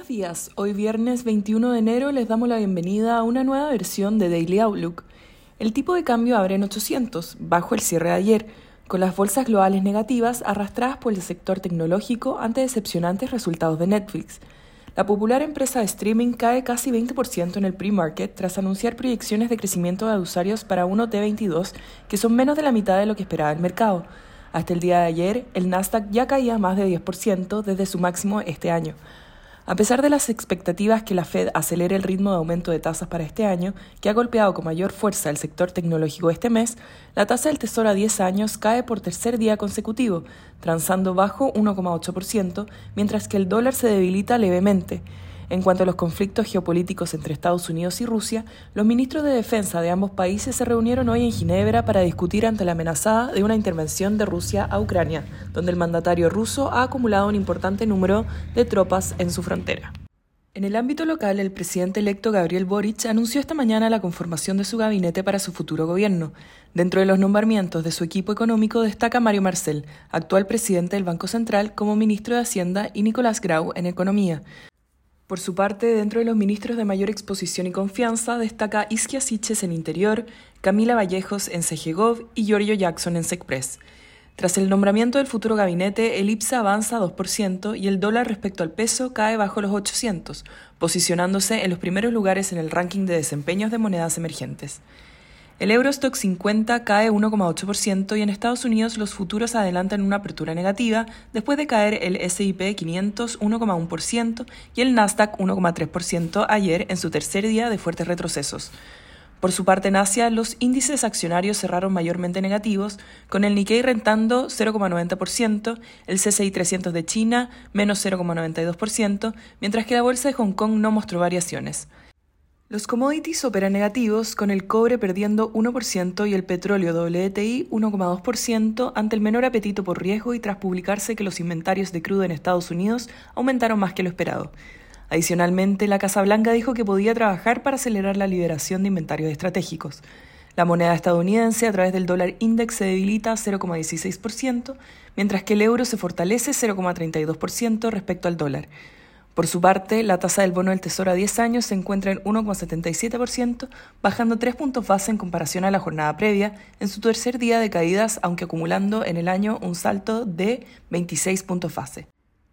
Buenos días, hoy viernes 21 de enero les damos la bienvenida a una nueva versión de Daily Outlook. El tipo de cambio abre en 800, bajo el cierre de ayer, con las bolsas globales negativas arrastradas por el sector tecnológico ante decepcionantes resultados de Netflix. La popular empresa de streaming cae casi 20% en el pre-market tras anunciar proyecciones de crecimiento de usuarios para 1T22 que son menos de la mitad de lo que esperaba el mercado. Hasta el día de ayer, el Nasdaq ya caía más de 10% desde su máximo este año. A pesar de las expectativas que la Fed acelere el ritmo de aumento de tasas para este año, que ha golpeado con mayor fuerza el sector tecnológico este mes, la tasa del Tesoro a 10 años cae por tercer día consecutivo, transando bajo 1,8%, mientras que el dólar se debilita levemente. En cuanto a los conflictos geopolíticos entre Estados Unidos y Rusia, los ministros de defensa de ambos países se reunieron hoy en Ginebra para discutir ante la amenazada de una intervención de Rusia a Ucrania, donde el mandatario ruso ha acumulado un importante número de tropas en su frontera. En el ámbito local, el presidente electo Gabriel Boric anunció esta mañana la conformación de su gabinete para su futuro gobierno. Dentro de los nombramientos de su equipo económico destaca Mario Marcel, actual presidente del Banco Central, como ministro de Hacienda y Nicolás Grau en Economía. Por su parte, dentro de los ministros de mayor exposición y confianza, destaca Isquia Siches en Interior, Camila Vallejos en CGGov y Giorgio Jackson en SECPRES. Tras el nombramiento del futuro gabinete, el IPSA avanza 2% y el dólar respecto al peso cae bajo los 800, posicionándose en los primeros lugares en el ranking de desempeños de monedas emergentes. El Eurostock 50 cae 1,8% y en Estados Unidos los futuros adelantan una apertura negativa después de caer el S&P 500 1,1% y el Nasdaq 1,3% ayer en su tercer día de fuertes retrocesos. Por su parte, en Asia, los índices accionarios cerraron mayormente negativos, con el Nikkei rentando 0,90%, el CCI 300 de China menos 0,92%, mientras que la bolsa de Hong Kong no mostró variaciones. Los commodities operan negativos, con el cobre perdiendo 1% y el petróleo WTI 1,2% ante el menor apetito por riesgo y tras publicarse que los inventarios de crudo en Estados Unidos aumentaron más que lo esperado. Adicionalmente, la Casa Blanca dijo que podía trabajar para acelerar la liberación de inventarios estratégicos. La moneda estadounidense a través del dólar index se debilita 0,16%, mientras que el euro se fortalece 0,32% respecto al dólar. Por su parte, la tasa del bono del Tesoro a 10 años se encuentra en 1,77%, bajando 3 puntos base en comparación a la jornada previa, en su tercer día de caídas, aunque acumulando en el año un salto de 26 puntos base.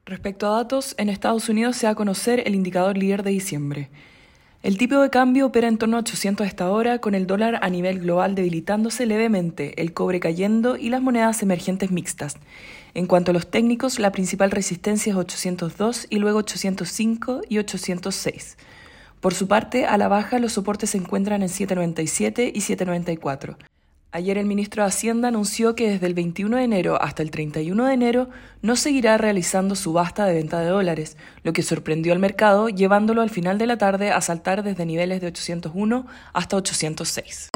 Respecto a datos, en Estados Unidos se va a conocer el indicador líder de diciembre. El tipo de cambio opera en torno a 800 a esta hora, con el dólar a nivel global debilitándose levemente, el cobre cayendo y las monedas emergentes mixtas. En cuanto a los técnicos, la principal resistencia es 802 y luego 805 y 806. Por su parte, a la baja los soportes se encuentran en 797 y 794. Ayer el ministro de Hacienda anunció que desde el 21 de enero hasta el 31 de enero no seguirá realizando subasta de venta de dólares, lo que sorprendió al mercado llevándolo al final de la tarde a saltar desde niveles de 801 hasta 806.